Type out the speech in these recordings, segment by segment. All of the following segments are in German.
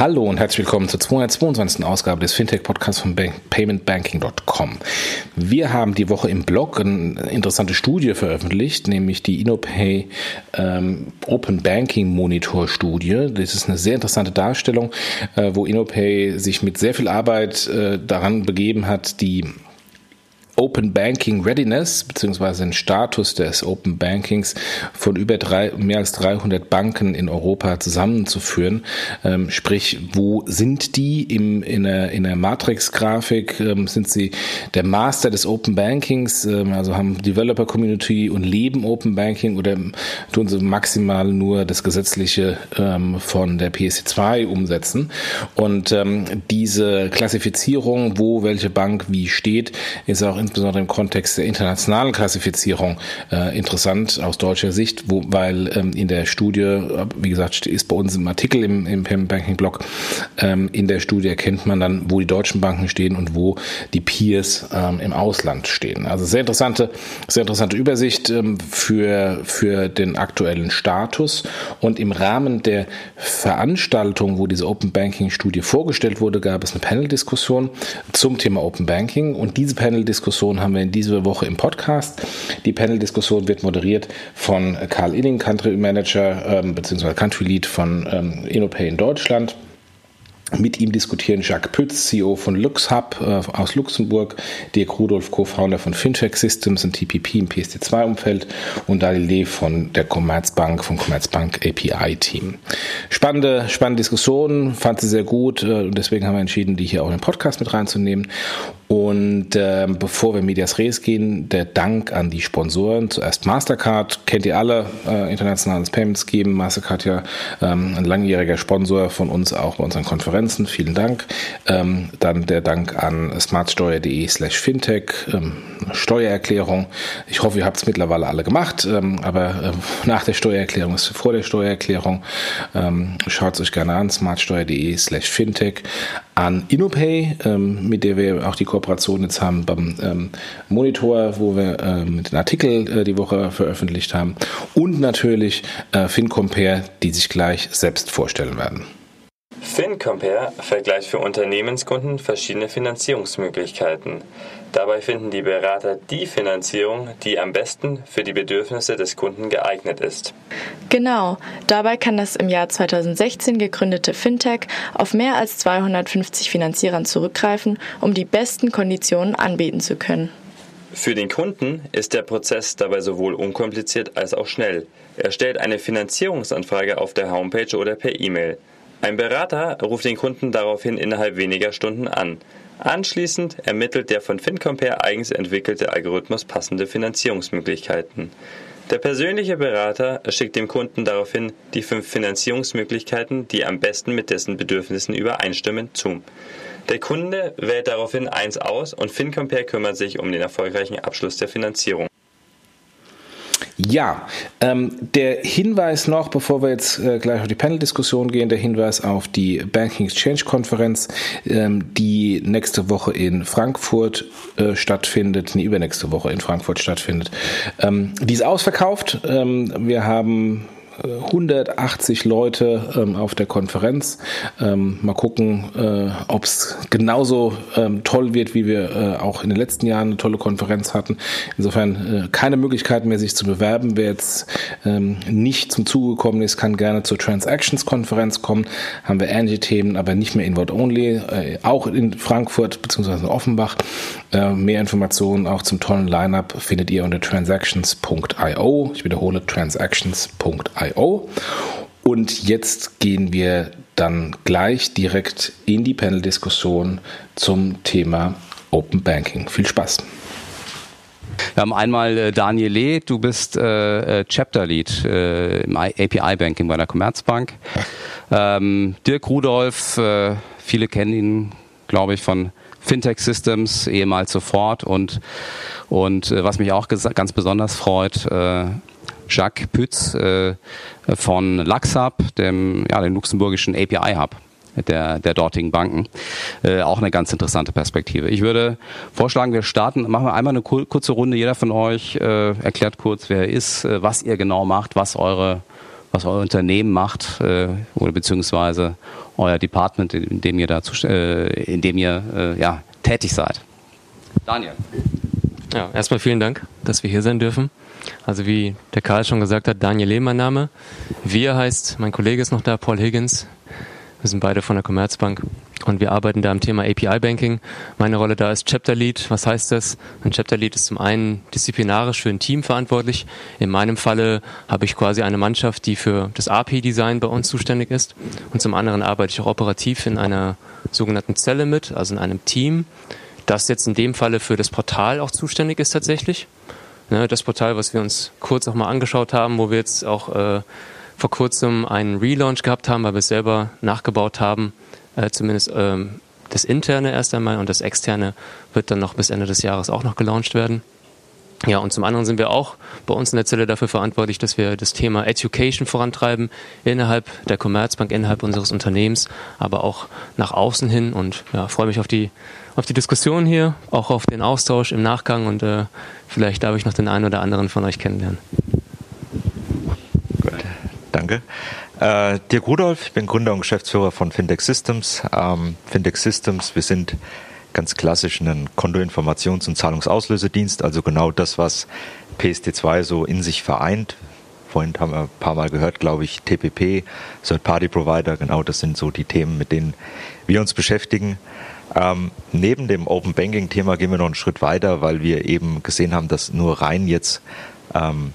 Hallo und herzlich willkommen zur 222. Ausgabe des Fintech-Podcasts von paymentbanking.com. Wir haben die Woche im Blog eine interessante Studie veröffentlicht, nämlich die InnoPay ähm, Open Banking Monitor Studie. Das ist eine sehr interessante Darstellung, äh, wo InnoPay sich mit sehr viel Arbeit äh, daran begeben hat, die Open Banking Readiness beziehungsweise den Status des Open Bankings von über drei, mehr als 300 Banken in Europa zusammenzuführen. Ähm, sprich, wo sind die im, in der, in der Matrix-Grafik? Ähm, sind sie der Master des Open Bankings, ähm, also haben Developer Community und leben Open Banking oder tun sie maximal nur das Gesetzliche ähm, von der PSD2 umsetzen? Und ähm, diese Klassifizierung, wo welche Bank wie steht, ist auch in insbesondere im Kontext der internationalen Klassifizierung äh, interessant aus deutscher Sicht, wo, weil ähm, in der Studie, wie gesagt, ist bei uns im Artikel im, im Payment Banking Blog, ähm, in der Studie erkennt man dann, wo die deutschen Banken stehen und wo die Peers ähm, im Ausland stehen. Also sehr interessante, sehr interessante Übersicht ähm, für, für den aktuellen Status und im Rahmen der Veranstaltung, wo diese Open Banking Studie vorgestellt wurde, gab es eine Panel-Diskussion zum Thema Open Banking und diese Panel-Diskussion Panel-Diskussion haben wir in dieser Woche im Podcast. Die Panel-Diskussion wird moderiert von Karl Inning, Country Manager ähm, bzw. Country Lead von ähm, InnoPay in Deutschland. Mit ihm diskutieren Jacques Pütz, CEO von LuxHub äh, aus Luxemburg, Dirk Rudolf, Co-Founder von Fintech Systems und TPP im PSD2-Umfeld und Dali Lee von der Commerzbank, vom Commerzbank API-Team. Spannende, spannende Diskussion, fand sie sehr gut äh, und deswegen haben wir entschieden, die hier auch in den Podcast mit reinzunehmen. Und äh, bevor wir Medias Res gehen, der Dank an die Sponsoren. Zuerst Mastercard, kennt ihr alle, äh, internationales Payments geben. Mastercard ja ähm, ein langjähriger Sponsor von uns auch bei unseren Konferenzen. Vielen Dank. Ähm, dann der Dank an smartsteuer.de slash fintech, ähm, Steuererklärung. Ich hoffe, ihr habt es mittlerweile alle gemacht, ähm, aber äh, nach der Steuererklärung ist vor der Steuererklärung. Ähm, Schaut es euch gerne an, smartsteuer.de slash fintech an InnoPay, ähm, mit der wir auch die Kooperation jetzt haben beim ähm, Monitor, wo wir ähm, den Artikel äh, die Woche veröffentlicht haben und natürlich äh, FinCompare, die sich gleich selbst vorstellen werden. FinCompare vergleicht für Unternehmenskunden verschiedene Finanzierungsmöglichkeiten. Dabei finden die Berater die Finanzierung, die am besten für die Bedürfnisse des Kunden geeignet ist. Genau, dabei kann das im Jahr 2016 gegründete Fintech auf mehr als 250 Finanzierern zurückgreifen, um die besten Konditionen anbieten zu können. Für den Kunden ist der Prozess dabei sowohl unkompliziert als auch schnell. Er stellt eine Finanzierungsanfrage auf der Homepage oder per E-Mail. Ein Berater ruft den Kunden daraufhin innerhalb weniger Stunden an. Anschließend ermittelt der von FinCompare eigens entwickelte Algorithmus passende Finanzierungsmöglichkeiten. Der persönliche Berater schickt dem Kunden daraufhin die fünf Finanzierungsmöglichkeiten, die am besten mit dessen Bedürfnissen übereinstimmen, zu. Der Kunde wählt daraufhin eins aus und FinCompare kümmert sich um den erfolgreichen Abschluss der Finanzierung. Ja, ähm, der Hinweis noch, bevor wir jetzt äh, gleich auf die Panel-Diskussion gehen, der Hinweis auf die Banking Exchange Konferenz, ähm, die nächste Woche in Frankfurt äh, stattfindet, nee, übernächste Woche in Frankfurt stattfindet. Ähm, die ist ausverkauft. Ähm, wir haben 180 Leute ähm, auf der Konferenz. Ähm, mal gucken, äh, ob es genauso ähm, toll wird, wie wir äh, auch in den letzten Jahren eine tolle Konferenz hatten. Insofern äh, keine Möglichkeit mehr, sich zu bewerben. Wer jetzt ähm, nicht zum Zuge gekommen ist, kann gerne zur Transactions-Konferenz kommen. Haben wir ähnliche Themen, aber nicht mehr Inward-Only. Äh, auch in Frankfurt bzw. in Offenbach. Äh, mehr Informationen auch zum tollen Lineup findet ihr unter transactions.io. Ich wiederhole transactions.io. IO. Und jetzt gehen wir dann gleich direkt in die Panel-Diskussion zum Thema Open Banking. Viel Spaß. Wir haben einmal äh, Daniel Lee, du bist äh, äh Chapter Lead äh, im API Banking bei der Commerzbank. Ähm, Dirk Rudolf, äh, viele kennen ihn, glaube ich, von Fintech Systems, ehemals sofort und und äh, was mich auch ganz besonders freut, Jacques Pütz äh, von LuxHub, dem, ja, dem luxemburgischen API-Hub der, der dortigen Banken. Äh, auch eine ganz interessante Perspektive. Ich würde vorschlagen, wir starten, machen wir einmal eine kurze Runde. Jeder von euch äh, erklärt kurz, wer er ist, äh, was ihr genau macht, was eure was euer Unternehmen macht äh, oder beziehungsweise euer Department, in dem ihr dazu, äh, in dem ihr äh, ja, tätig seid. Daniel. Ja, erstmal vielen Dank, dass wir hier sein dürfen. Also wie der Karl schon gesagt hat, Daniel Lehm mein Name. Wir heißt, mein Kollege ist noch da, Paul Higgins. Wir sind beide von der Commerzbank und wir arbeiten da am Thema API Banking. Meine Rolle da ist Chapter Lead. Was heißt das? Ein Chapter Lead ist zum einen disziplinarisch für ein Team verantwortlich. In meinem Falle habe ich quasi eine Mannschaft, die für das API Design bei uns zuständig ist. Und zum anderen arbeite ich auch operativ in einer sogenannten Zelle mit, also in einem Team, das jetzt in dem Falle für das Portal auch zuständig ist tatsächlich. Ne, das Portal, was wir uns kurz auch mal angeschaut haben, wo wir jetzt auch äh, vor kurzem einen Relaunch gehabt haben, weil wir es selber nachgebaut haben, äh, zumindest ähm, das interne erst einmal und das externe wird dann noch bis Ende des Jahres auch noch gelauncht werden. Ja, und zum anderen sind wir auch bei uns in der Zelle dafür verantwortlich, dass wir das Thema Education vorantreiben innerhalb der Commerzbank, innerhalb unseres Unternehmens, aber auch nach außen hin und ja, freue mich auf die auf die Diskussion hier, auch auf den Austausch im Nachgang und äh, vielleicht darf ich noch den einen oder anderen von euch kennenlernen. Danke. Äh, Dirk Rudolf, ich bin Gründer und Geschäftsführer von Fintech Systems. Ähm, Fintech Systems, wir sind ganz klassisch ein Kontoinformations- und Zahlungsauslösedienst, also genau das, was PSD2 so in sich vereint. Vorhin haben wir ein paar Mal gehört, glaube ich, TPP, Third-Party-Provider, genau das sind so die Themen, mit denen wir uns beschäftigen. Ähm, neben dem Open Banking-Thema gehen wir noch einen Schritt weiter, weil wir eben gesehen haben, dass nur rein jetzt ähm,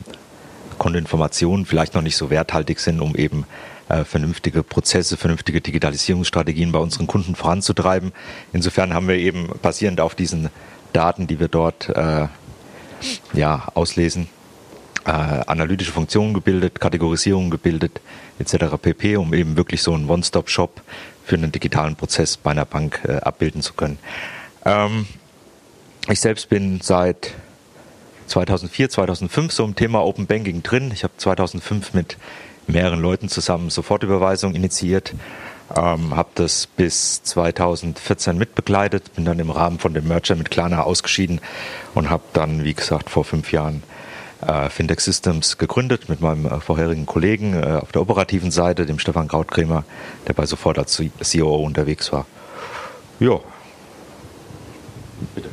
Kontoinformationen vielleicht noch nicht so werthaltig sind, um eben äh, vernünftige Prozesse, vernünftige Digitalisierungsstrategien bei unseren Kunden voranzutreiben. Insofern haben wir eben basierend auf diesen Daten, die wir dort äh, ja, auslesen, äh, analytische Funktionen gebildet, Kategorisierungen gebildet, etc. pp., um eben wirklich so einen One-Stop-Shop für einen digitalen Prozess bei einer Bank äh, abbilden zu können. Ähm, ich selbst bin seit 2004, 2005 so im Thema Open Banking drin. Ich habe 2005 mit mehreren Leuten zusammen Sofortüberweisung initiiert, ähm, habe das bis 2014 mitbegleitet, bin dann im Rahmen von dem Merger mit Klarna ausgeschieden und habe dann, wie gesagt, vor fünf Jahren äh, Fintech Systems gegründet mit meinem äh, vorherigen Kollegen äh, auf der operativen Seite, dem Stefan Krautkremer, der bei Sofort als CEO unterwegs war. Ja. Bitte.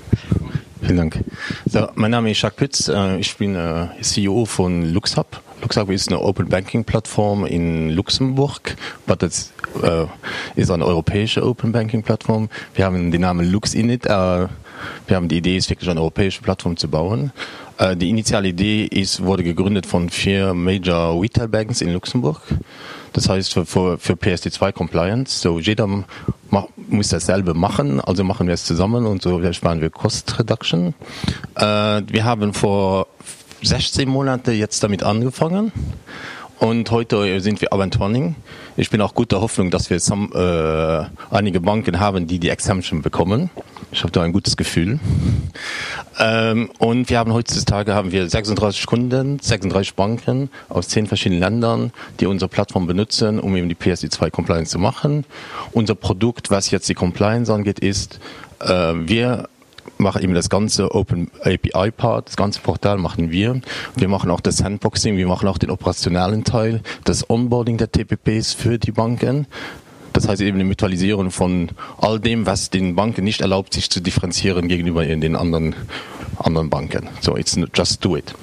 Vielen Dank. So, mein Name ist Jacques Pitz. Äh, ich bin äh, CEO von LuxHub. LuxHub ist eine Open Banking Plattform in Luxemburg, aber das äh, ist eine europäische Open Banking Plattform. Wir haben den Namen LuxInit. wir haben die Idee, ist wirklich eine europäische Plattform zu bauen. die initiale Idee ist, wurde gegründet von vier Major Retail Banks in Luxemburg. Das heißt für, für, für PSD2 Compliance. So jeder muss dasselbe machen, also machen wir es zusammen und so sparen wir Cost Reduction. Äh, wir haben vor 16 Monaten jetzt damit angefangen und heute sind wir aber. Ich bin auch guter Hoffnung, dass wir some, äh, einige Banken haben, die die Exemption bekommen. Ich habe da ein gutes Gefühl. Ähm, und wir haben heutzutage haben wir 36 Kunden, 36 Banken aus zehn verschiedenen Ländern, die unsere Plattform benutzen, um eben die PSD2 Compliance zu machen. Unser Produkt, was jetzt die Compliance angeht, ist, äh, wir machen eben das ganze Open API Part, das ganze Portal machen wir. Wir machen auch das Sandboxing, wir machen auch den operationalen Teil, das Onboarding der TPPs für die Banken. Das heißt eben die Mutualisierung von all dem, was den Banken nicht erlaubt, sich zu differenzieren gegenüber den anderen anderen Banken. So, it's just do it.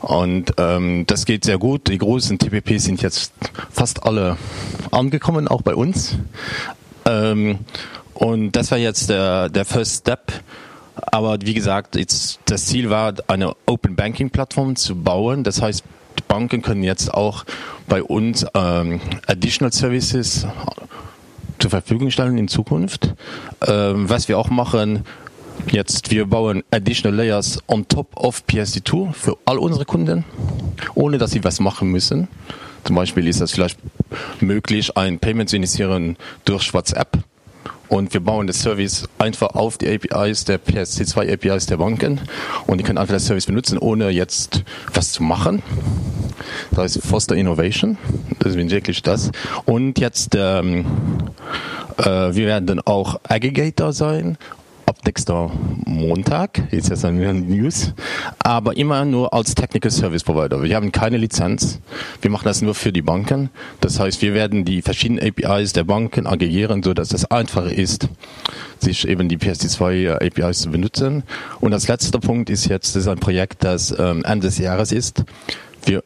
Und ähm, das geht sehr gut. Die großen TPPs sind jetzt fast alle angekommen, auch bei uns. Ähm, und das war jetzt der, der First Step. Aber wie gesagt, jetzt, das Ziel war, eine Open Banking Plattform zu bauen. Das heißt, die Banken können jetzt auch bei uns ähm, Additional Services zur Verfügung stellen in Zukunft. Ähm, was wir auch machen, jetzt, wir bauen Additional Layers on top of PSD2 für all unsere Kunden, ohne dass sie was machen müssen. Zum Beispiel ist es vielleicht möglich, ein Payment zu initiieren durch WhatsApp. Und wir bauen das Service einfach auf die APIs der PSD2 APIs der Banken. Und die können einfach das Service benutzen, ohne jetzt was zu machen. Das heißt Foster Innovation. Das ist wirklich das. Und jetzt, ähm, äh, wir werden auch Aggregator sein ab nächster Montag, ist jetzt eine News, aber immer nur als Technical Service Provider. Wir haben keine Lizenz, wir machen das nur für die Banken. Das heißt, wir werden die verschiedenen APIs der Banken aggregieren, sodass es einfacher ist, sich eben die PSD2 APIs zu benutzen. Und als letzter Punkt ist jetzt, das ist ein Projekt, das ähm, Ende des Jahres ist. Wir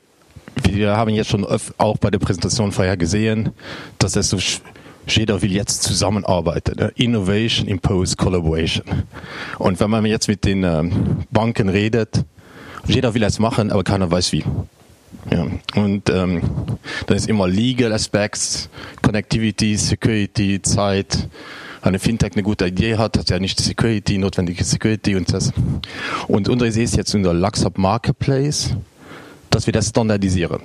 wir haben jetzt schon auch bei der Präsentation vorher gesehen, dass es so jeder will jetzt zusammenarbeiten. Ne? Innovation impose Collaboration. Und wenn man jetzt mit den ähm, Banken redet, jeder will es machen, aber keiner weiß wie. Ja. Und ähm, dann ist immer Legal Aspects, Connectivity, Security, Zeit. Wenn eine Fintech eine gute Idee hat, hat ja nicht Security, notwendige Security und das. Und Idee ist jetzt in der Luxup Marketplace, dass wir das standardisieren.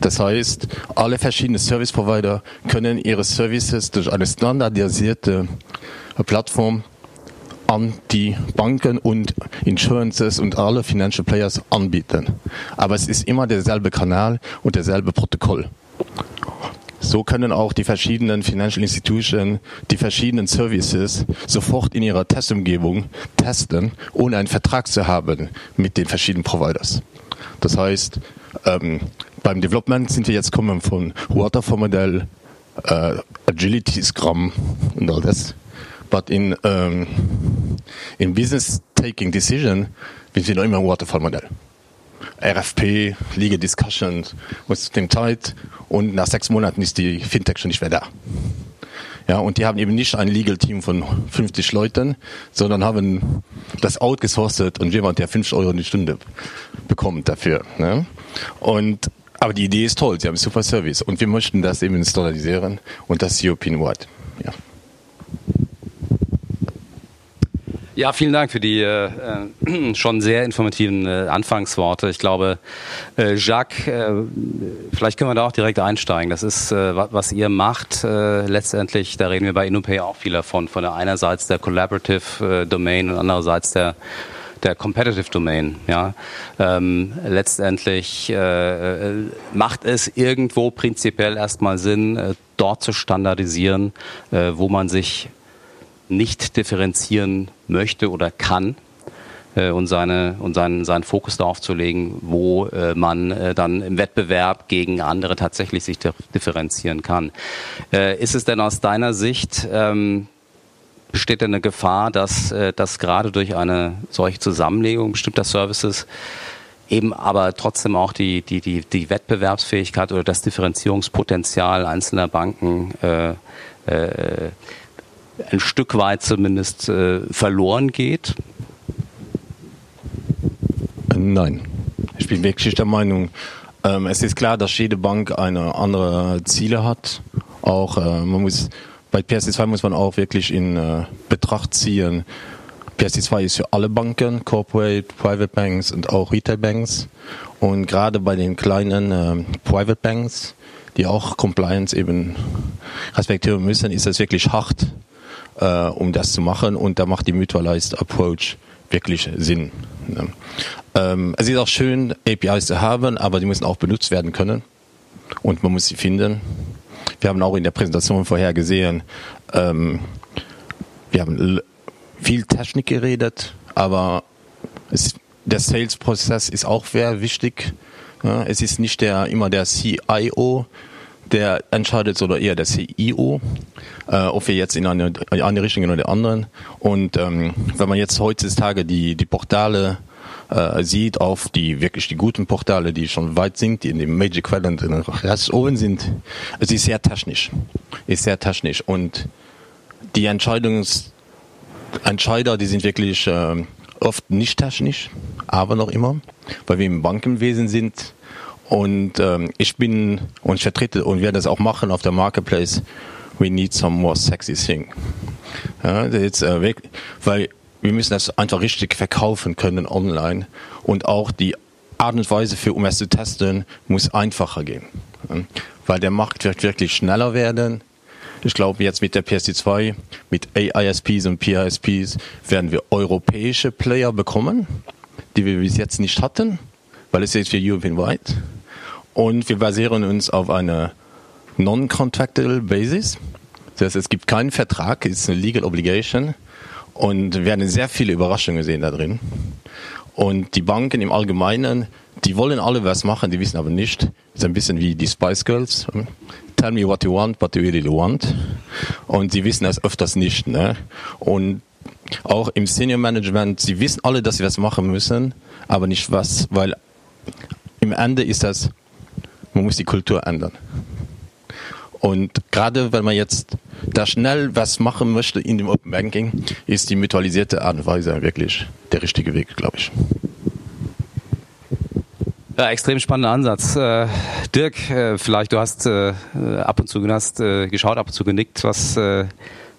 Das heißt, alle verschiedenen Service Provider können ihre Services durch eine standardisierte Plattform an die Banken und Insurances und alle Financial Players anbieten. Aber es ist immer derselbe Kanal und derselbe Protokoll. So können auch die verschiedenen Financial Institutions die verschiedenen Services sofort in ihrer Testumgebung testen, ohne einen Vertrag zu haben mit den verschiedenen Providers. Das heißt, ähm, beim Development sind wir jetzt kommen von Waterfall-Modell, äh, Agility, Scrum und all das. But in, um, in Business Taking Decision, wir sind noch immer ein Waterfall-Modell. RFP, Legal Discussions, muss dem Zeit und nach sechs Monaten ist die Fintech schon nicht mehr da. Ja, und die haben eben nicht ein Legal Team von 50 Leuten, sondern haben das outgesourcet und jemand, der 5 Euro die Stunde bekommt dafür. Ne? Und aber die Idee ist toll, sie haben super Service und wir möchten das eben standardisieren und das European Wide. Ja. Ja, vielen Dank für die äh, äh, schon sehr informativen äh, Anfangsworte. Ich glaube, äh, Jacques, äh, vielleicht können wir da auch direkt einsteigen. Das ist, äh, was ihr macht. letztendlich, da reden wir bei InnoPay auch viel davon. Von der einerseits der Collaborative Domain und andererseits der der Competitive Domain. Ja, ähm, letztendlich äh, macht es irgendwo prinzipiell erstmal Sinn, äh, dort zu standardisieren, äh, wo man sich nicht differenzieren möchte oder kann äh, und seine und seinen seinen Fokus darauf zu legen, wo äh, man äh, dann im Wettbewerb gegen andere tatsächlich sich differenzieren kann. Äh, ist es denn aus deiner Sicht ähm, besteht denn eine Gefahr, dass, äh, dass gerade durch eine solche Zusammenlegung bestimmter Services eben aber trotzdem auch die, die, die, die Wettbewerbsfähigkeit oder das Differenzierungspotenzial einzelner Banken äh, äh, ein Stück weit zumindest äh, verloren geht? Nein. Ich bin wirklich der Meinung, ähm, es ist klar, dass jede Bank eine andere Ziele hat. Auch äh, man muss bei PSD2 muss man auch wirklich in äh, Betracht ziehen. PSD2 ist für alle Banken, Corporate, Private Banks und auch Retail Banks. Und gerade bei den kleinen äh, Private Banks, die auch Compliance eben respektieren müssen, ist es wirklich hart, äh, um das zu machen. Und da macht die Mutualized Approach wirklich Sinn. Ne? Ähm, es ist auch schön, APIs zu haben, aber die müssen auch benutzt werden können. Und man muss sie finden. Wir haben auch in der Präsentation vorher gesehen, ähm, wir haben viel Technik geredet, aber es, der Sales-Prozess ist auch sehr wichtig. Ja, es ist nicht der, immer der CIO, der entscheidet, sondern eher der CIO, äh, ob wir jetzt in eine, eine Richtung gehen oder der anderen. Und ähm, wenn man jetzt heutzutage die, die Portale äh, sieht auf die wirklich die guten Portale, die schon weit sind, die in dem Magic Quadrant ganz oben sind. Es ist sehr technisch, ist sehr technisch und die Entscheidungs Entscheider, die sind wirklich äh, oft nicht technisch, aber noch immer, weil wir im Bankenwesen sind. Und ähm, ich bin und ich vertrete und werde das auch machen auf der Marketplace. We need some more sexy thing. Ja, jetzt, äh, weil wir müssen das einfach richtig verkaufen können online und auch die Art und Weise für um es zu testen muss einfacher gehen, weil der Markt wird wirklich schneller werden. Ich glaube, jetzt mit der PSD2, mit AISPs und PISPs werden wir europäische Player bekommen, die wir bis jetzt nicht hatten, weil es jetzt für European wide. Und wir basieren uns auf einer non-contractual Basis. Das heißt, es gibt keinen Vertrag, es ist eine Legal Obligation. Und wir werden sehr viele Überraschungen sehen da drin. Und die Banken im Allgemeinen, die wollen alle was machen, die wissen aber nicht. Das ist ein bisschen wie die Spice Girls. Tell me what you want, what you really want. Und sie wissen das öfters nicht. Ne? Und auch im Senior Management, sie wissen alle, dass sie was machen müssen, aber nicht was, weil im Ende ist das, man muss die Kultur ändern. Und gerade wenn man jetzt da schnell was machen möchte in dem Open Banking, ist die mutualisierte Art und Weise wirklich der richtige Weg, glaube ich. Ja, extrem spannender Ansatz. Äh, Dirk, äh, vielleicht du hast äh, ab und zu hast, äh, geschaut, ab und zu genickt. Was, äh,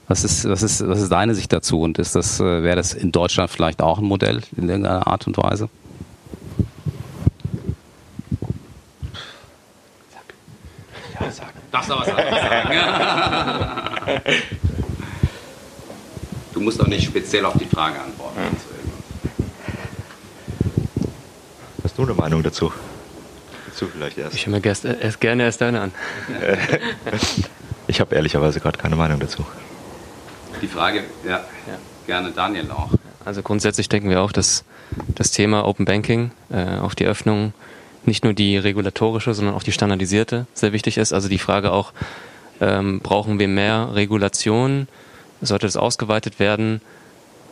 was, ist, was, ist, was ist deine Sicht dazu? Und ist das, äh, wäre das in Deutschland vielleicht auch ein Modell in irgendeiner Art und Weise? Ja, sag. Darfst du was sagen? du musst auch nicht speziell auf die Frage antworten. Hast du eine Meinung dazu? Dazu vielleicht erst. Ich höre mir erst, erst gerne erst deine an. ich habe ehrlicherweise gerade keine Meinung dazu. Die Frage, ja, ja, gerne Daniel auch. Also grundsätzlich denken wir auch, dass das Thema Open Banking, äh, auch die Öffnung nicht nur die regulatorische, sondern auch die standardisierte sehr wichtig ist. Also die Frage auch, ähm, brauchen wir mehr Regulation? Sollte das ausgeweitet werden?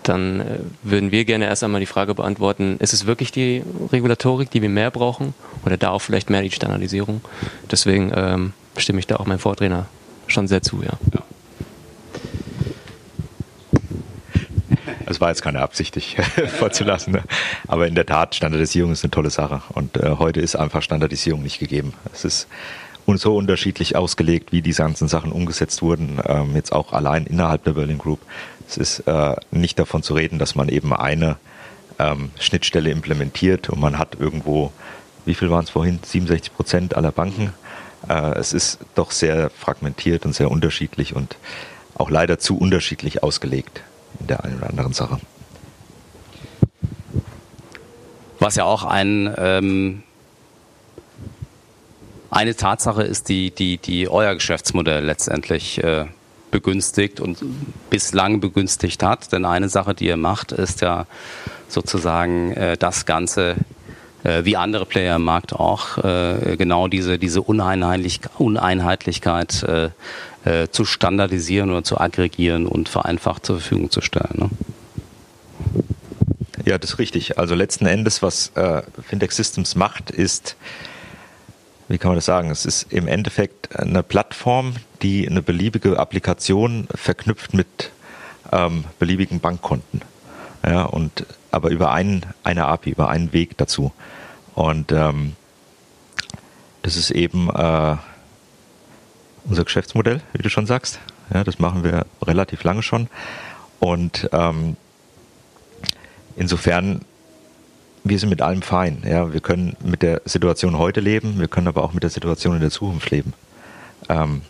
Dann äh, würden wir gerne erst einmal die Frage beantworten, ist es wirklich die Regulatorik, die wir mehr brauchen? Oder da auch vielleicht mehr die Standardisierung? Deswegen ähm, stimme ich da auch meinem Vortrainer schon sehr zu, ja. ja. Es war jetzt keine Absicht, dich vorzulassen. Ne? Aber in der Tat, Standardisierung ist eine tolle Sache. Und äh, heute ist einfach Standardisierung nicht gegeben. Es ist so unterschiedlich ausgelegt, wie diese ganzen Sachen umgesetzt wurden, ähm, jetzt auch allein innerhalb der Berlin Group. Es ist äh, nicht davon zu reden, dass man eben eine ähm, Schnittstelle implementiert und man hat irgendwo, wie viel waren es vorhin, 67 Prozent aller Banken. Äh, es ist doch sehr fragmentiert und sehr unterschiedlich und auch leider zu unterschiedlich ausgelegt in der einen oder anderen Sache. Was ja auch ein, ähm, eine Tatsache ist, die, die, die euer Geschäftsmodell letztendlich äh, begünstigt und bislang begünstigt hat. Denn eine Sache, die ihr macht, ist ja sozusagen äh, das Ganze wie andere Player im Markt auch, äh, genau diese, diese Uneinheitlich Uneinheitlichkeit äh, äh, zu standardisieren oder zu aggregieren und vereinfacht zur Verfügung zu stellen. Ne? Ja, das ist richtig. Also letzten Endes, was äh, Fintech Systems macht, ist, wie kann man das sagen? Es ist im Endeffekt eine Plattform, die eine beliebige Applikation verknüpft mit ähm, beliebigen Bankkonten. Ja, und aber über einen, eine API, über einen Weg dazu. Und ähm, das ist eben äh, unser Geschäftsmodell, wie du schon sagst. Ja, das machen wir relativ lange schon. Und ähm, insofern, wir sind mit allem fein. Ja, wir können mit der Situation heute leben, wir können aber auch mit der Situation in der Zukunft leben. Ähm,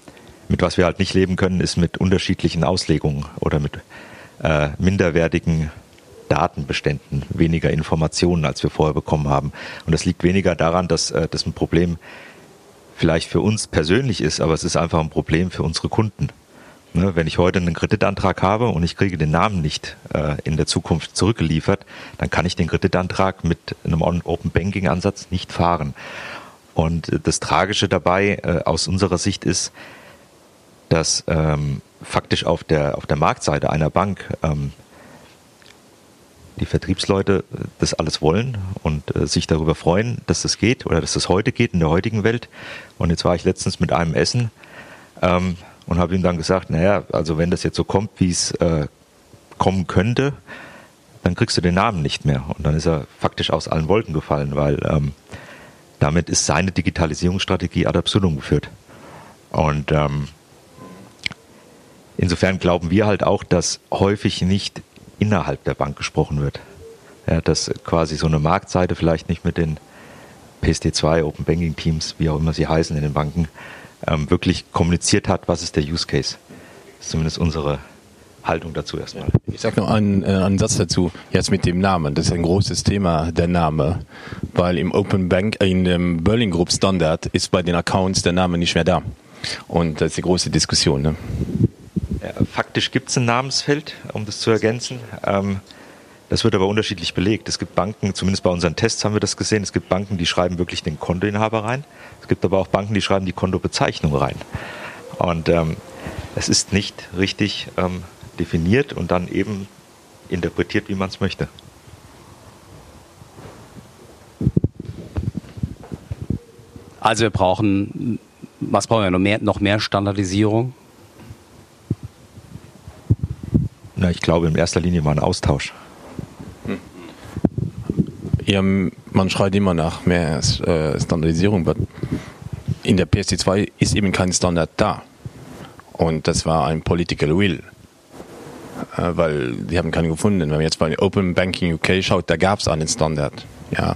mit was wir halt nicht leben können, ist mit unterschiedlichen Auslegungen oder mit äh, minderwertigen Datenbeständen, weniger Informationen, als wir vorher bekommen haben. Und das liegt weniger daran, dass äh, das ein Problem vielleicht für uns persönlich ist, aber es ist einfach ein Problem für unsere Kunden. Ne, wenn ich heute einen Kreditantrag habe und ich kriege den Namen nicht äh, in der Zukunft zurückgeliefert, dann kann ich den Kreditantrag mit einem Open Banking Ansatz nicht fahren. Und äh, das Tragische dabei äh, aus unserer Sicht ist, dass ähm, faktisch auf der, auf der Marktseite einer Bank ähm, die Vertriebsleute äh, das alles wollen und äh, sich darüber freuen, dass das geht oder dass das heute geht in der heutigen Welt. Und jetzt war ich letztens mit einem Essen ähm, und habe ihm dann gesagt, naja, also wenn das jetzt so kommt, wie es äh, kommen könnte, dann kriegst du den Namen nicht mehr. Und dann ist er faktisch aus allen Wolken gefallen, weil ähm, damit ist seine Digitalisierungsstrategie ad absurdum geführt. Und ähm, insofern glauben wir halt auch, dass häufig nicht innerhalb der Bank gesprochen wird. Ja, dass quasi so eine Marktseite vielleicht nicht mit den PSD2, Open Banking Teams, wie auch immer sie heißen in den Banken, ähm, wirklich kommuniziert hat, was ist der Use Case. Das ist zumindest unsere Haltung dazu erstmal. Ich sage noch einen, äh, einen Satz dazu, jetzt mit dem Namen. Das ist ein großes Thema, der Name. Weil im Open Bank, äh, in dem Berlin Group Standard ist bei den Accounts der Name nicht mehr da. Und das ist die große Diskussion. Ne? Ja, faktisch gibt es ein Namensfeld, um das zu ergänzen. Ähm, das wird aber unterschiedlich belegt. Es gibt Banken, zumindest bei unseren Tests haben wir das gesehen, es gibt Banken, die schreiben wirklich den Kontoinhaber rein. Es gibt aber auch Banken, die schreiben die Kontobezeichnung rein. Und ähm, es ist nicht richtig ähm, definiert und dann eben interpretiert, wie man es möchte. Also wir brauchen, was brauchen wir noch mehr, noch mehr Standardisierung? Ich glaube in erster Linie mal ein Austausch. Ja, man schreit immer nach mehr äh, Standardisierung, aber in der PSD2 ist eben kein Standard da. Und das war ein Political Will. Äh, weil die haben keinen gefunden. Wenn man jetzt bei Open Banking UK schaut, da gab es einen Standard. Ja.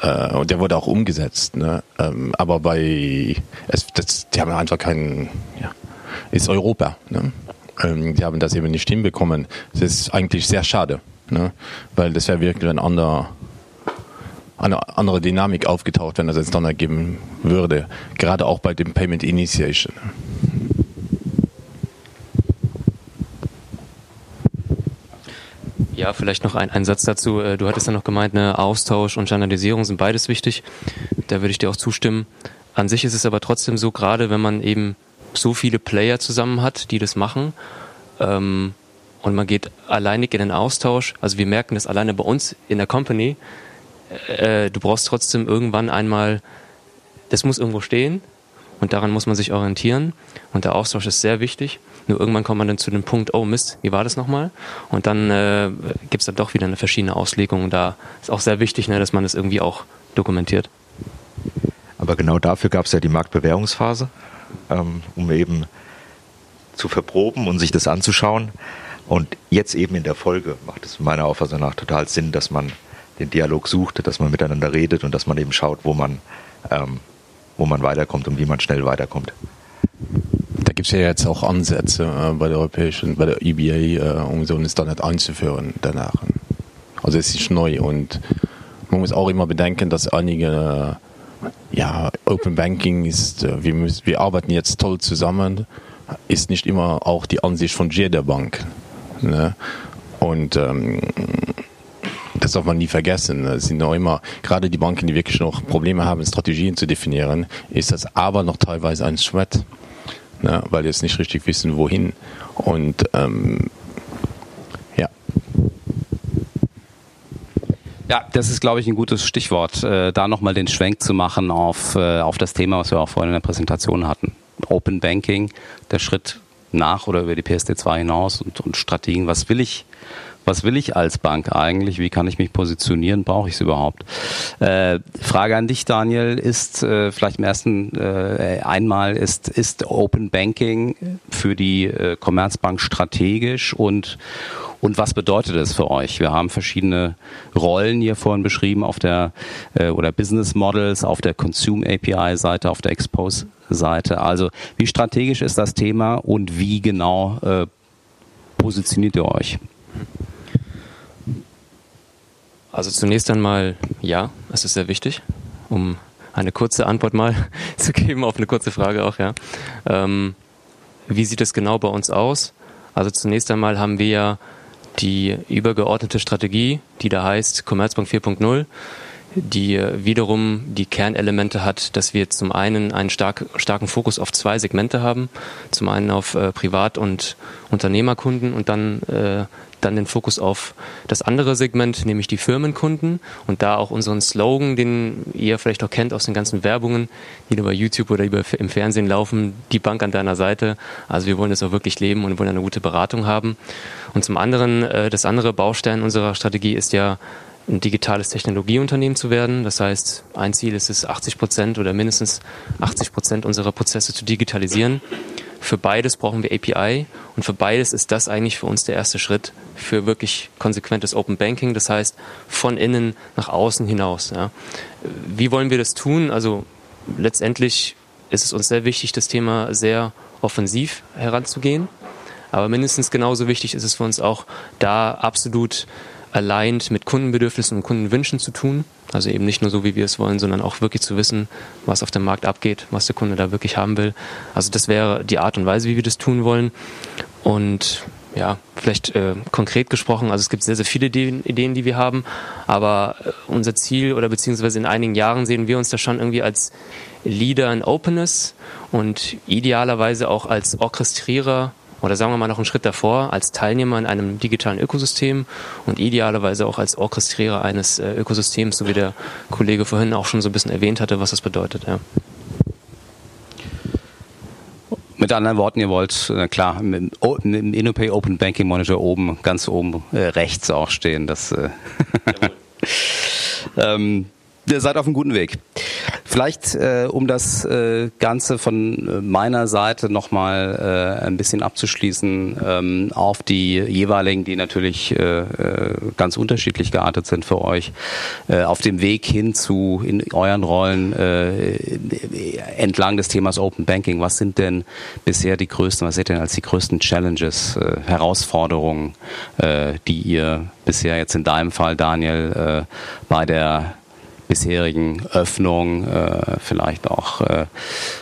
Äh, und der wurde auch umgesetzt. Ne? Ähm, aber bei, es, das, die haben einfach keinen, ja, ist Europa. Ne? Ähm, die haben das eben nicht hinbekommen. Das ist eigentlich sehr schade. Ne? Weil das wäre wirklich ein anderer, eine andere Dynamik aufgetaucht, wenn es einen Standard geben würde. Gerade auch bei dem Payment Initiation. Ja, vielleicht noch ein, ein Satz dazu. Äh, du hattest ja noch gemeint, ne, Austausch und Standardisierung sind beides wichtig. Da würde ich dir auch zustimmen. An sich ist es aber trotzdem so, gerade wenn man eben so viele Player zusammen hat, die das machen, ähm, und man geht alleinig in den Austausch. Also wir merken das alleine bei uns in der Company. Äh, du brauchst trotzdem irgendwann einmal, das muss irgendwo stehen und daran muss man sich orientieren. Und der Austausch ist sehr wichtig. Nur irgendwann kommt man dann zu dem Punkt, oh Mist, wie war das nochmal? Und dann äh, gibt es dann doch wieder eine verschiedene Auslegung. Da ist auch sehr wichtig, ne, dass man das irgendwie auch dokumentiert. Aber genau dafür gab es ja die Marktbewährungsphase, ähm, um eben zu verproben und sich das anzuschauen. Und jetzt eben in der Folge macht es meiner Auffassung nach total Sinn, dass man den Dialog sucht, dass man miteinander redet und dass man eben schaut, wo man, ähm, wo man weiterkommt und wie man schnell weiterkommt. Da gibt es ja jetzt auch Ansätze äh, bei der europäischen, bei der EBA, äh, um so einen Standard einzuführen danach. Also es ist neu und man muss auch immer bedenken, dass einige, äh, ja, Open Banking ist, äh, wir, müssen, wir arbeiten jetzt toll zusammen, ist nicht immer auch die Ansicht von jeder Bank. Ne? Und ähm, das darf man nie vergessen. Es sind noch immer, gerade die Banken, die wirklich noch Probleme haben, Strategien zu definieren, ist das aber noch teilweise ein Sweat, ne? weil die jetzt nicht richtig wissen, wohin. Und ähm, Ja, das ist, glaube ich, ein gutes Stichwort, äh, da nochmal den Schwenk zu machen auf, äh, auf das Thema, was wir auch vorhin in der Präsentation hatten. Open Banking, der Schritt nach oder über die PSD2 hinaus und, und Strategien. Was will ich? Was will ich als Bank eigentlich? Wie kann ich mich positionieren? Brauche ich es überhaupt? Äh, Frage an dich, Daniel, ist äh, vielleicht im ersten äh, einmal, ist, ist Open Banking für die äh, Commerzbank strategisch und, und was bedeutet es für euch? Wir haben verschiedene Rollen hier vorhin beschrieben auf der äh, oder Business Models auf der Consume API Seite, auf der Expose Seite. Also wie strategisch ist das Thema und wie genau äh, positioniert ihr euch? Also zunächst einmal ja, es ist sehr wichtig, um eine kurze Antwort mal zu geben auf eine kurze Frage auch, ja. Ähm, wie sieht es genau bei uns aus? Also zunächst einmal haben wir ja die übergeordnete Strategie, die da heißt Commerzbank 4.0 die wiederum die Kernelemente hat, dass wir zum einen einen stark, starken Fokus auf zwei Segmente haben. Zum einen auf äh, Privat- und Unternehmerkunden und dann, äh, dann den Fokus auf das andere Segment, nämlich die Firmenkunden. Und da auch unseren Slogan, den ihr vielleicht auch kennt aus den ganzen Werbungen, die über YouTube oder über, im Fernsehen laufen, die Bank an deiner Seite. Also wir wollen das auch wirklich leben und wollen eine gute Beratung haben. Und zum anderen, äh, das andere Baustein unserer Strategie ist ja ein digitales Technologieunternehmen zu werden. Das heißt, ein Ziel ist es, 80 Prozent oder mindestens 80 Prozent unserer Prozesse zu digitalisieren. Für beides brauchen wir API und für beides ist das eigentlich für uns der erste Schritt für wirklich konsequentes Open Banking. Das heißt, von innen nach außen hinaus. Ja. Wie wollen wir das tun? Also letztendlich ist es uns sehr wichtig, das Thema sehr offensiv heranzugehen. Aber mindestens genauso wichtig ist es für uns auch, da absolut aligned mit Kundenbedürfnissen und Kundenwünschen zu tun. Also eben nicht nur so, wie wir es wollen, sondern auch wirklich zu wissen, was auf dem Markt abgeht, was der Kunde da wirklich haben will. Also das wäre die Art und Weise, wie wir das tun wollen. Und ja, vielleicht äh, konkret gesprochen, also es gibt sehr, sehr viele Ideen, Ideen die wir haben, aber äh, unser Ziel oder beziehungsweise in einigen Jahren sehen wir uns da schon irgendwie als Leader in Openness und idealerweise auch als Orchestrierer oder sagen wir mal noch einen Schritt davor, als Teilnehmer in einem digitalen Ökosystem und idealerweise auch als Orchestrierer eines äh, Ökosystems, so wie der Kollege vorhin auch schon so ein bisschen erwähnt hatte, was das bedeutet. Ja. Mit anderen Worten, ihr wollt, äh, klar, im, im InnoPay Open Banking Monitor oben, ganz oben äh, rechts auch stehen. Das, äh ähm, ihr seid auf einem guten Weg. Vielleicht, äh, um das äh, Ganze von äh, meiner Seite nochmal äh, ein bisschen abzuschließen, ähm, auf die jeweiligen, die natürlich äh, äh, ganz unterschiedlich geartet sind für euch, äh, auf dem Weg hin zu in euren Rollen äh, entlang des Themas Open Banking. Was sind denn bisher die größten, was seht ihr denn als die größten Challenges, äh, Herausforderungen, äh, die ihr bisher jetzt in deinem Fall, Daniel, äh, bei der bisherigen Öffnung, äh, vielleicht auch äh,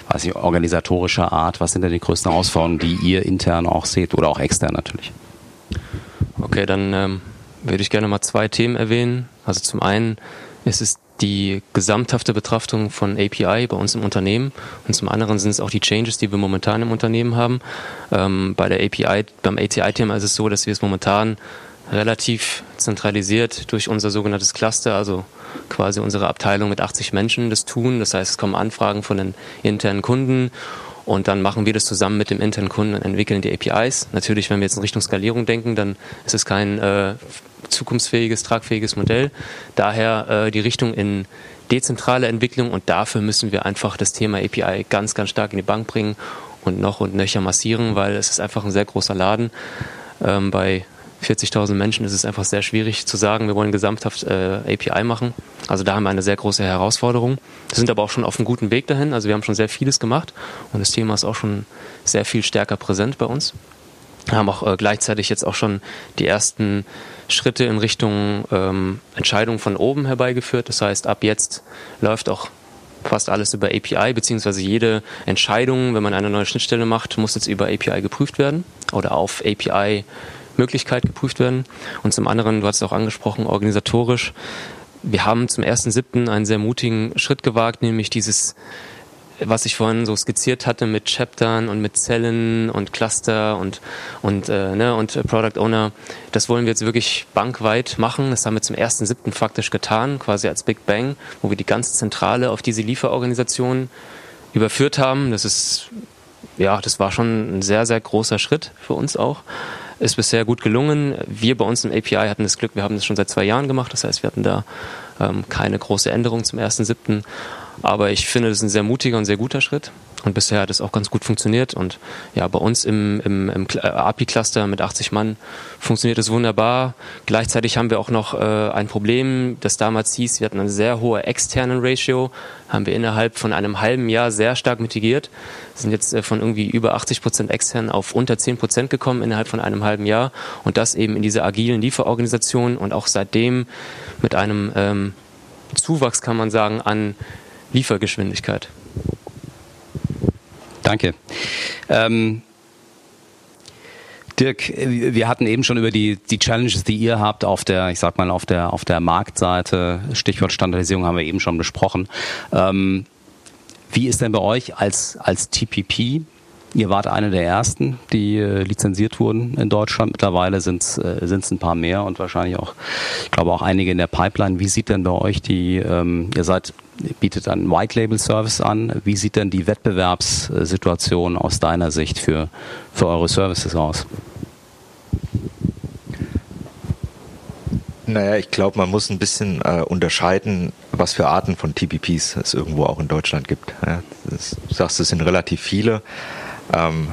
weiß ich, organisatorischer Art? Was sind denn die größten Herausforderungen, die ihr intern auch seht oder auch extern natürlich? Okay, dann ähm, würde ich gerne mal zwei Themen erwähnen. Also zum einen ist es die gesamthafte Betrachtung von API bei uns im Unternehmen und zum anderen sind es auch die Changes, die wir momentan im Unternehmen haben. Ähm, bei der API, beim ATI-Thema ist es so, dass wir es momentan relativ zentralisiert durch unser sogenanntes Cluster, also quasi unsere Abteilung mit 80 Menschen das tun. Das heißt, es kommen Anfragen von den internen Kunden und dann machen wir das zusammen mit dem internen Kunden und entwickeln die APIs. Natürlich, wenn wir jetzt in Richtung Skalierung denken, dann ist es kein äh, zukunftsfähiges, tragfähiges Modell. Daher äh, die Richtung in dezentrale Entwicklung und dafür müssen wir einfach das Thema API ganz, ganz stark in die Bank bringen und noch und nöcher massieren, weil es ist einfach ein sehr großer Laden. Ähm, bei 40.000 Menschen ist es einfach sehr schwierig zu sagen, wir wollen gesamthaft äh, API machen. Also da haben wir eine sehr große Herausforderung. Wir sind aber auch schon auf einem guten Weg dahin. Also wir haben schon sehr vieles gemacht und das Thema ist auch schon sehr viel stärker präsent bei uns. Wir haben auch äh, gleichzeitig jetzt auch schon die ersten Schritte in Richtung ähm, Entscheidungen von oben herbeigeführt. Das heißt, ab jetzt läuft auch fast alles über API, beziehungsweise jede Entscheidung, wenn man eine neue Schnittstelle macht, muss jetzt über API geprüft werden oder auf API Möglichkeit geprüft werden. Und zum anderen, du hast es auch angesprochen, organisatorisch. Wir haben zum 1.7. einen sehr mutigen Schritt gewagt, nämlich dieses was ich vorhin so skizziert hatte mit Chaptern und mit Zellen und Cluster und und äh, ne, und Product Owner, das wollen wir jetzt wirklich bankweit machen. Das haben wir zum 1.7. faktisch getan, quasi als Big Bang, wo wir die ganze Zentrale auf diese Lieferorganisation überführt haben. Das ist ja, das war schon ein sehr sehr großer Schritt für uns auch ist bisher gut gelungen. Wir bei uns im API hatten das Glück, wir haben das schon seit zwei Jahren gemacht. Das heißt, wir hatten da ähm, keine große Änderung zum 1.7. Aber ich finde, das ist ein sehr mutiger und sehr guter Schritt. Und bisher hat es auch ganz gut funktioniert. Und ja, bei uns im, im, im äh, API-Cluster mit 80 Mann funktioniert es wunderbar. Gleichzeitig haben wir auch noch äh, ein Problem, das damals hieß, wir hatten eine sehr hohe externen Ratio, haben wir innerhalb von einem halben Jahr sehr stark mitigiert. Sind jetzt äh, von irgendwie über 80 Prozent extern auf unter 10 Prozent gekommen innerhalb von einem halben Jahr. Und das eben in dieser agilen Lieferorganisation und auch seitdem mit einem ähm, Zuwachs, kann man sagen, an Liefergeschwindigkeit. Danke. Ähm, Dirk, wir hatten eben schon über die, die Challenges, die ihr habt auf der, ich sag mal, auf der, auf der Marktseite, Stichwort Standardisierung haben wir eben schon besprochen. Ähm, wie ist denn bei euch als, als TPP Ihr wart eine der ersten, die äh, lizenziert wurden in Deutschland. Mittlerweile sind es äh, ein paar mehr und wahrscheinlich auch, ich glaube auch einige in der Pipeline. Wie sieht denn bei euch die, ähm, ihr seid, bietet einen White Label Service an. Wie sieht denn die Wettbewerbssituation aus deiner Sicht für, für eure Services aus? Naja, ich glaube, man muss ein bisschen äh, unterscheiden, was für Arten von TPPs es irgendwo auch in Deutschland gibt. Ja, das, du sagst, es sind relativ viele. Ähm,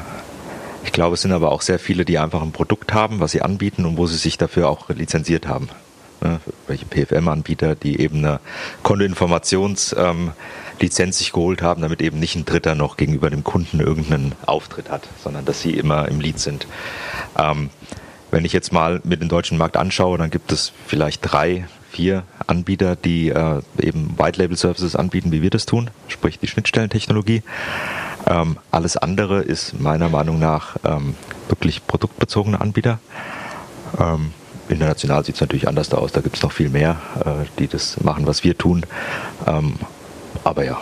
ich glaube, es sind aber auch sehr viele, die einfach ein Produkt haben, was sie anbieten und wo sie sich dafür auch lizenziert haben. Ne? Welche PFM-Anbieter, die eben eine Kontoinformationstechnologie Lizenz sich geholt haben, damit eben nicht ein Dritter noch gegenüber dem Kunden irgendeinen Auftritt hat, sondern dass sie immer im Lead sind. Ähm, wenn ich jetzt mal mit dem deutschen Markt anschaue, dann gibt es vielleicht drei, vier Anbieter, die äh, eben White Label Services anbieten, wie wir das tun, sprich die Schnittstellentechnologie. Ähm, alles andere ist meiner Meinung nach ähm, wirklich produktbezogene Anbieter. Ähm, international sieht es natürlich anders aus, da gibt es noch viel mehr, äh, die das machen, was wir tun. Ähm, aber ja.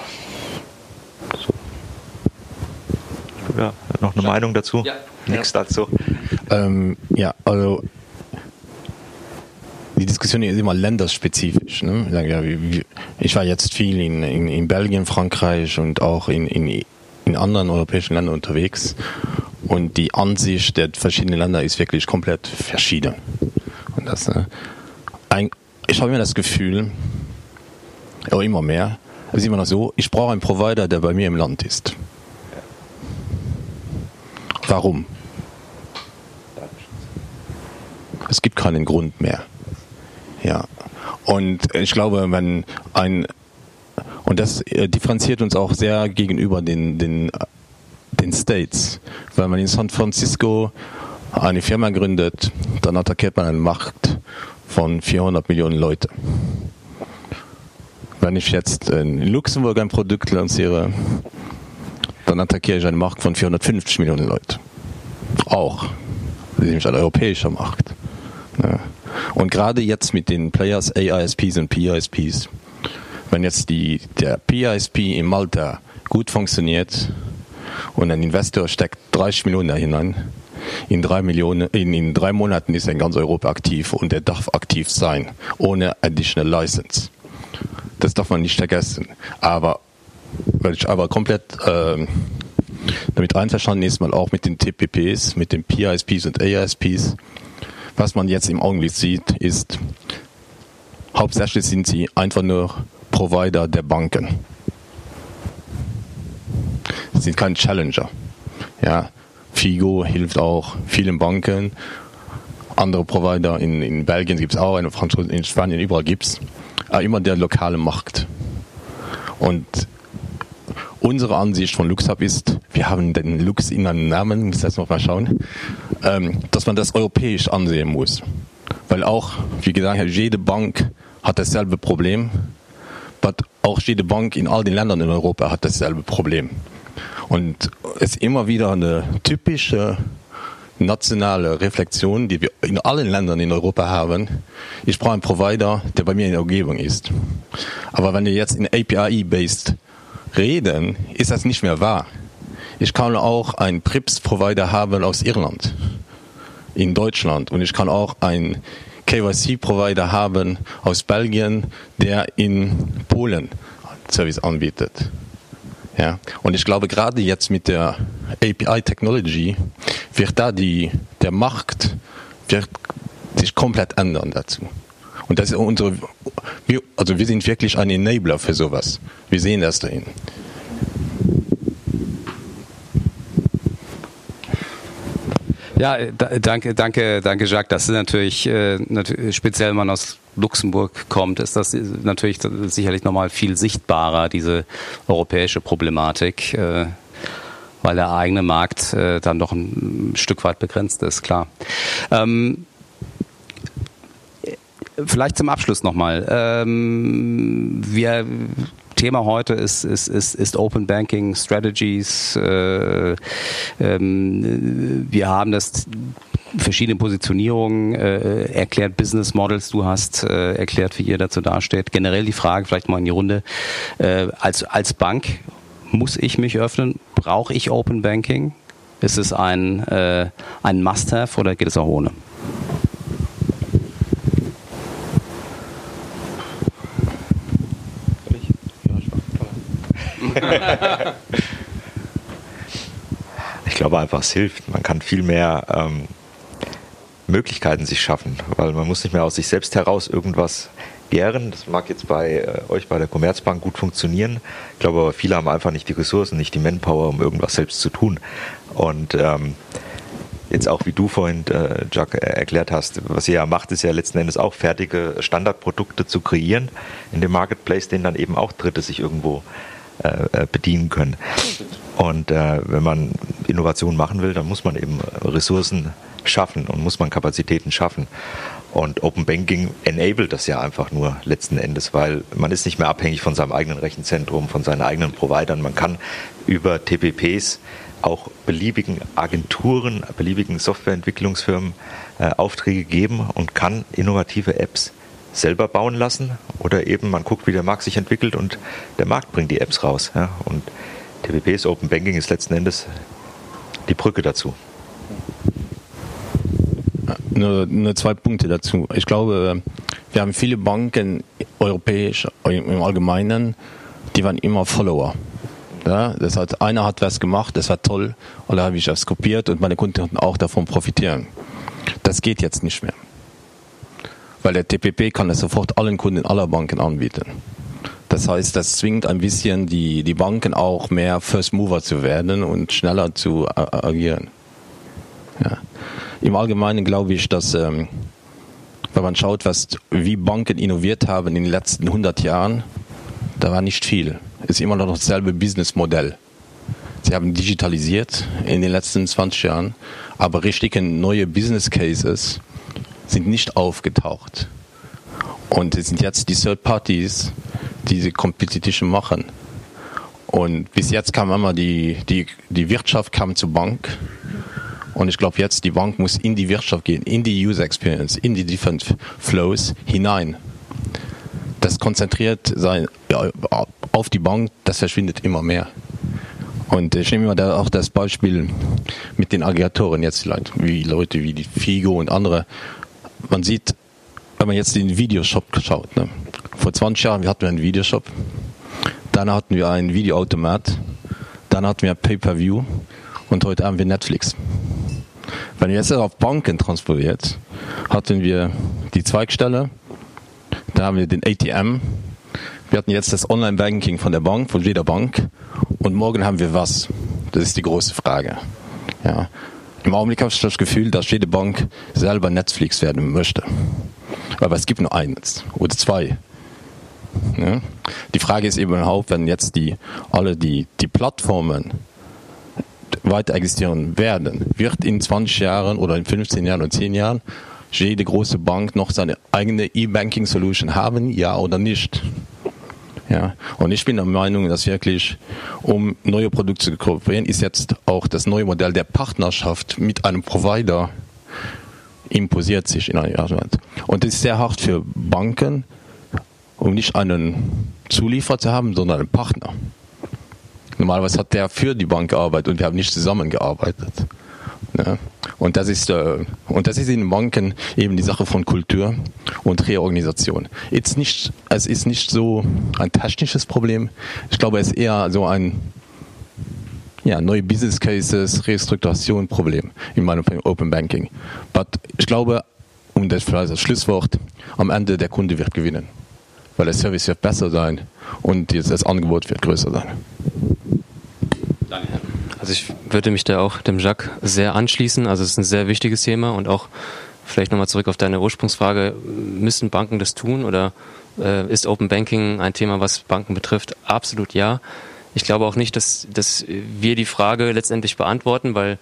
So. Ja, noch eine ja. Meinung dazu? Ja. Nichts ja. dazu. Ähm, ja, also die Diskussion ist immer länderspezifisch. Ne? Ich war jetzt viel in, in, in Belgien, Frankreich und auch in, in, in anderen europäischen Ländern unterwegs. Und die Ansicht der verschiedenen Länder ist wirklich komplett verschieden. Das, äh, ein, ich habe immer das Gefühl, auch immer mehr, es ist immer noch so, ich brauche einen Provider, der bei mir im Land ist. Warum? Es gibt keinen Grund mehr. Ja. Und ich glaube, wenn ein und das äh, differenziert uns auch sehr gegenüber den, den, den States. Weil man in San Francisco eine Firma gründet, dann attackiert man einen Markt von 400 Millionen Leute. Wenn ich jetzt in Luxemburg ein Produkt lanciere, dann attackiere ich einen Markt von 450 Millionen Leute. Auch. Das ist nämlich ein europäischer Markt. Ja. Und gerade jetzt mit den Players AISPs und PISPs, wenn jetzt die, der PISP in Malta gut funktioniert und ein Investor steckt 30 Millionen da hinein, in drei, Millionen, in, in drei Monaten ist er in ganz Europa aktiv und er darf aktiv sein, ohne additional license. Das darf man nicht vergessen. Aber weil ich aber komplett äh, damit einverstanden ist, mal auch mit den TPPs, mit den PISPs und AISPs, was man jetzt im Augenblick sieht, ist, hauptsächlich sind sie einfach nur Provider der Banken. Sie sind kein Challenger. Ja, Figo hilft auch vielen Banken. Andere Provider in, in Belgien gibt es auch, in, in Spanien überall gibt es. Aber immer der lokale Markt. Und unsere Ansicht von LuxHub ist, wir haben den Lux in einem Namen, muss jetzt noch mal schauen, ähm, dass man das europäisch ansehen muss. Weil auch, wie gesagt, jede Bank hat dasselbe Problem, aber auch jede Bank in all den Ländern in Europa hat dasselbe Problem. Und ist immer wieder eine typische nationale Reflexion, die wir in allen Ländern in Europa haben. Ich brauche einen Provider, der bei mir in der Umgebung ist. Aber wenn wir jetzt in API-based reden, ist das nicht mehr wahr. Ich kann auch einen PRIPS-Provider haben aus Irland, in Deutschland. Und ich kann auch einen KYC-Provider haben aus Belgien, der in Polen Service anbietet. Ja. Und ich glaube, gerade jetzt mit der API-Technology wird da die, der Markt wird sich komplett ändern dazu. Und das ist unsere, also wir sind wirklich ein Enabler für sowas. Wir sehen das dahin. Ja, danke, danke, danke, Jacques. Das ist natürlich, äh, natürlich speziell, man aus Luxemburg kommt, ist das natürlich sicherlich nochmal viel sichtbarer, diese europäische Problematik, äh, weil der eigene Markt äh, dann doch ein Stück weit begrenzt ist, klar. Ähm, vielleicht zum Abschluss nochmal. Ähm, wir Thema heute ist, ist, ist, ist Open Banking Strategies. Äh, ähm, wir haben das verschiedene Positionierungen äh, erklärt, Business Models. Du hast äh, erklärt, wie ihr dazu dasteht. Generell die Frage vielleicht mal in die Runde. Äh, als, als Bank muss ich mich öffnen? Brauche ich Open Banking? Ist es ein, äh, ein Must-Have oder geht es auch ohne? ich glaube einfach, es hilft. Man kann viel mehr ähm, Möglichkeiten sich schaffen, weil man muss nicht mehr aus sich selbst heraus irgendwas gären. Das mag jetzt bei äh, euch bei der Commerzbank gut funktionieren. Ich glaube aber, viele haben einfach nicht die Ressourcen, nicht die Manpower, um irgendwas selbst zu tun. Und ähm, jetzt auch wie du vorhin, äh, Jack, äh, erklärt hast, was ihr ja macht, ist ja letzten Endes auch fertige Standardprodukte zu kreieren in dem Marketplace, den dann eben auch Dritte sich irgendwo äh, bedienen können. Und äh, wenn man Innovation machen will, dann muss man eben Ressourcen schaffen und muss man Kapazitäten schaffen. Und Open Banking enabled das ja einfach nur letzten Endes, weil man ist nicht mehr abhängig von seinem eigenen Rechenzentrum, von seinen eigenen Providern. Man kann über TPPs auch beliebigen Agenturen, beliebigen Softwareentwicklungsfirmen äh, Aufträge geben und kann innovative Apps selber bauen lassen oder eben man guckt, wie der Markt sich entwickelt und der Markt bringt die Apps raus. Ja? Und TPPs Open Banking ist letzten Endes die Brücke dazu. Nur, nur zwei Punkte dazu. Ich glaube, wir haben viele Banken europäisch im Allgemeinen, die waren immer Follower. Ja, das hat, einer hat was gemacht, das war toll, und da habe ich das kopiert und meine Kunden konnten auch davon profitieren. Das geht jetzt nicht mehr. Weil der TPP kann es sofort allen Kunden aller Banken anbieten. Das heißt, das zwingt ein bisschen die, die Banken auch mehr First Mover zu werden und schneller zu agieren. Ja. Im Allgemeinen glaube ich, dass ähm, wenn man schaut, was, wie Banken innoviert haben in den letzten 100 Jahren, da war nicht viel. Es ist immer noch dasselbe Businessmodell. Sie haben digitalisiert in den letzten 20 Jahren, aber richtige neue Business Cases sind nicht aufgetaucht. Und es sind jetzt die Third Parties, die die Competition machen. Und bis jetzt kam immer die, die, die Wirtschaft kam zur Bank. Und ich glaube jetzt, die Bank muss in die Wirtschaft gehen, in die User Experience, in die Different Flows hinein. Das konzentriert sein, ja, auf die Bank, das verschwindet immer mehr. Und ich nehme mal auch das Beispiel mit den Aggregatoren jetzt, wie Leute wie die Figo und andere. Man sieht, wenn man jetzt den Videoshop schaut, ne? vor 20 Jahren hatten wir einen Videoshop, dann hatten wir einen Videoautomat, dann hatten wir Pay-per-View und heute haben wir Netflix. Wenn ihr jetzt auf Banken transportiert, hatten wir die Zweigstelle, da haben wir den ATM, wir hatten jetzt das Online-Banking von der Bank, von jeder Bank und morgen haben wir was? Das ist die große Frage. Ja. Im Augenblick habe ich das Gefühl, dass jede Bank selber Netflix werden möchte. Aber es gibt nur eins oder zwei. Ja. Die Frage ist eben überhaupt, wenn jetzt die, alle die, die Plattformen weiter existieren werden, wird in 20 Jahren oder in 15 Jahren oder 10 Jahren jede große Bank noch seine eigene E-Banking-Solution haben, ja oder nicht? Ja, und ich bin der Meinung, dass wirklich, um neue Produkte zu kooperieren, ist jetzt auch das neue Modell der Partnerschaft mit einem Provider imposiert sich in einer Art. Und das ist sehr hart für Banken, um nicht einen Zulieferer zu haben, sondern einen Partner. Normalerweise hat der für die Bank gearbeitet und wir haben nicht zusammengearbeitet. Ja. Und das ist äh, und das ist in Banken eben die Sache von Kultur und Reorganisation. Jetzt nicht, es ist nicht so ein technisches Problem. Ich glaube, es ist eher so ein ja, neue Business Cases, Restrukturation Problem in meinem Open Banking. Aber ich glaube, und das vielleicht das Schlusswort, am Ende der Kunde wird gewinnen. Weil der Service wird besser sein und das Angebot wird größer sein. Also ich würde mich da auch dem Jacques sehr anschließen. Also es ist ein sehr wichtiges Thema und auch vielleicht nochmal zurück auf deine Ursprungsfrage, müssen Banken das tun oder äh, ist Open Banking ein Thema, was Banken betrifft? Absolut ja. Ich glaube auch nicht, dass, dass wir die Frage letztendlich beantworten, weil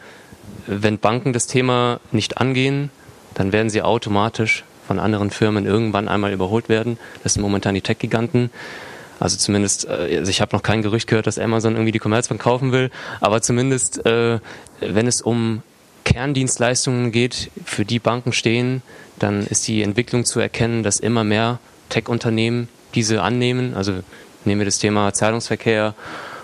wenn Banken das Thema nicht angehen, dann werden sie automatisch von anderen Firmen irgendwann einmal überholt werden. Das sind momentan die Tech-Giganten. Also zumindest, äh, also ich habe noch kein Gerücht gehört, dass Amazon irgendwie die Commerzbank kaufen will, aber zumindest, äh, wenn es um Kerndienstleistungen geht, für die Banken stehen, dann ist die Entwicklung zu erkennen, dass immer mehr Tech-Unternehmen diese annehmen. Also nehmen wir das Thema Zahlungsverkehr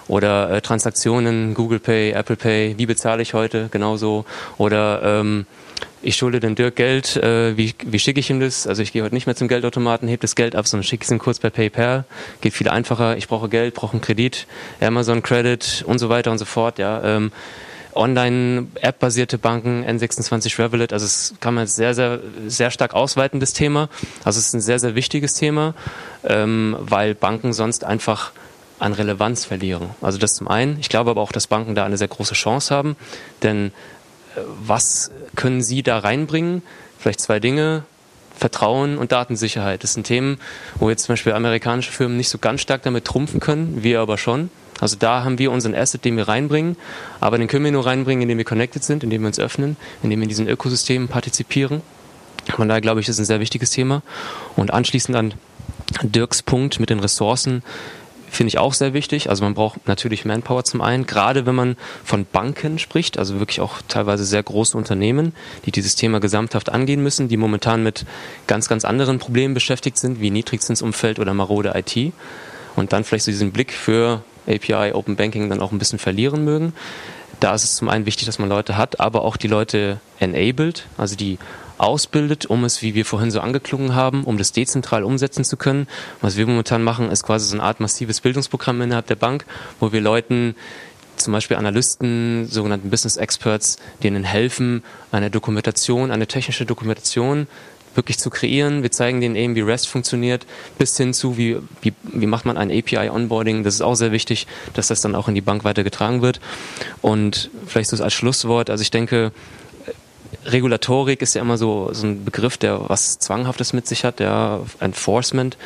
oder äh, Transaktionen, Google Pay, Apple Pay, wie bezahle ich heute? Genauso. Oder ähm, ich schulde den Dirk Geld, äh, wie, wie schicke ich ihm das? Also ich gehe heute nicht mehr zum Geldautomaten, heb das Geld ab, sondern schicke es ihm kurz per PayPal. Geht viel einfacher. Ich brauche Geld, brauche einen Kredit, Amazon Credit und so weiter und so fort. Ja, ähm, Online-App-basierte Banken, N26 Revolut, also es kann man sehr, sehr, sehr stark ausweiten, das Thema. Also es ist ein sehr, sehr wichtiges Thema, ähm, weil Banken sonst einfach an Relevanz verlieren. Also das zum einen. Ich glaube aber auch, dass Banken da eine sehr große Chance haben, denn was können Sie da reinbringen? Vielleicht zwei Dinge. Vertrauen und Datensicherheit. Das sind Themen, wo jetzt zum Beispiel amerikanische Firmen nicht so ganz stark damit trumpfen können, wir aber schon. Also da haben wir unseren Asset, den wir reinbringen, aber den können wir nur reinbringen, indem wir connected sind, indem wir uns öffnen, indem wir in diesen Ökosystemen partizipieren. Von daher glaube ich, das ist ein sehr wichtiges Thema. Und anschließend an Dirks Punkt mit den Ressourcen finde ich auch sehr wichtig. Also man braucht natürlich Manpower zum einen, gerade wenn man von Banken spricht, also wirklich auch teilweise sehr große Unternehmen, die dieses Thema gesamthaft angehen müssen, die momentan mit ganz, ganz anderen Problemen beschäftigt sind, wie Niedrigzinsumfeld oder marode IT. Und dann vielleicht so diesen Blick für API, Open Banking dann auch ein bisschen verlieren mögen. Da ist es zum einen wichtig, dass man Leute hat, aber auch die Leute enabled, also die ausbildet, um es, wie wir vorhin so angeklungen haben, um das dezentral umsetzen zu können. Was wir momentan machen, ist quasi so eine Art massives Bildungsprogramm innerhalb der Bank, wo wir Leuten zum Beispiel Analysten, sogenannten Business Experts, denen helfen, eine Dokumentation, eine technische Dokumentation wirklich zu kreieren. Wir zeigen denen eben, wie REST funktioniert, bis hin zu, wie, wie, wie macht man ein API-Onboarding. Das ist auch sehr wichtig, dass das dann auch in die Bank weitergetragen wird. Und vielleicht so als Schlusswort, also ich denke, Regulatorik ist ja immer so, so ein Begriff, der was Zwanghaftes mit sich hat, der Enforcement.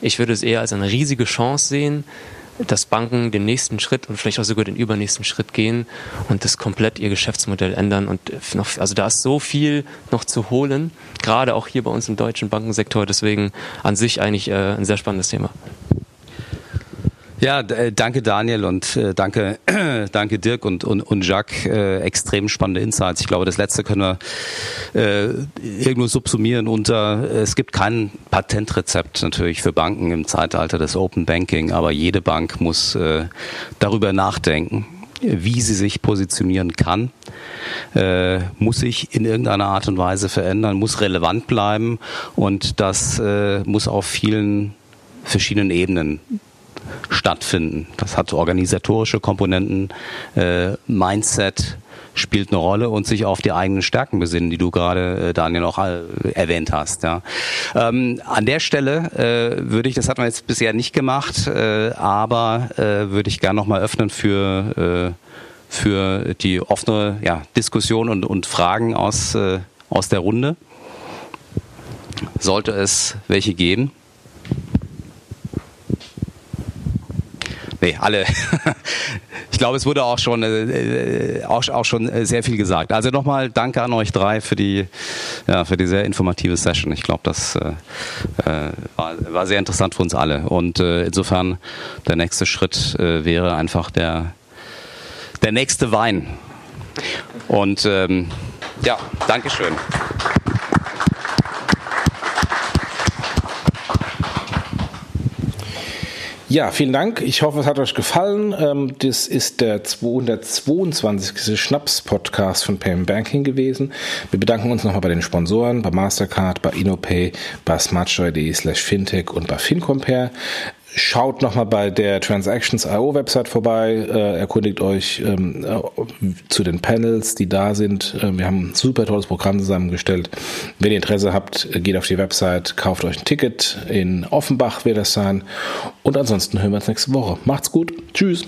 Ich würde es eher als eine riesige Chance sehen, dass Banken den nächsten Schritt und vielleicht auch sogar den übernächsten Schritt gehen und das komplett ihr Geschäftsmodell ändern. Und noch, also da ist so viel noch zu holen, gerade auch hier bei uns im deutschen Bankensektor. Deswegen an sich eigentlich äh, ein sehr spannendes Thema. Ja, äh, danke Daniel und äh, danke, danke Dirk und, und, und Jacques. Äh, extrem spannende Insights. Ich glaube, das letzte können wir äh, irgendwo subsumieren unter, es gibt kein Patentrezept natürlich für Banken im Zeitalter des Open Banking, aber jede Bank muss äh, darüber nachdenken wie sie sich positionieren kann, äh, muss sich in irgendeiner Art und Weise verändern, muss relevant bleiben und das äh, muss auf vielen verschiedenen Ebenen stattfinden. Das hat organisatorische Komponenten, äh, Mindset spielt eine Rolle und sich auf die eigenen Stärken besinnen, die du gerade, äh, Daniel, auch äh, erwähnt hast. Ja. Ähm, an der Stelle äh, würde ich, das hat man jetzt bisher nicht gemacht, aber würde ich gerne nochmal öffnen für, für die offene ja, Diskussion und, und Fragen aus, aus der Runde. Sollte es welche geben? Nee, alle. ich glaube, es wurde auch schon, äh, auch, auch schon sehr viel gesagt. Also nochmal danke an euch drei für die, ja, für die sehr informative Session. Ich glaube, das äh, äh, war, war sehr interessant für uns alle. Und äh, insofern der nächste Schritt äh, wäre einfach der, der nächste Wein. Und ähm, ja, Dankeschön. Ja, vielen Dank. Ich hoffe, es hat euch gefallen. Ähm, das ist der 222. Schnaps-Podcast von Payment Banking gewesen. Wir bedanken uns nochmal bei den Sponsoren, bei Mastercard, bei InnoPay, bei smartjoy.de slash fintech und bei FinCompare. Schaut nochmal bei der Transactions.io Website vorbei, äh, erkundigt euch ähm, äh, zu den Panels, die da sind. Äh, wir haben ein super tolles Programm zusammengestellt. Wenn ihr Interesse habt, geht auf die Website, kauft euch ein Ticket. In Offenbach wird das sein. Und ansonsten hören wir uns nächste Woche. Macht's gut. Tschüss.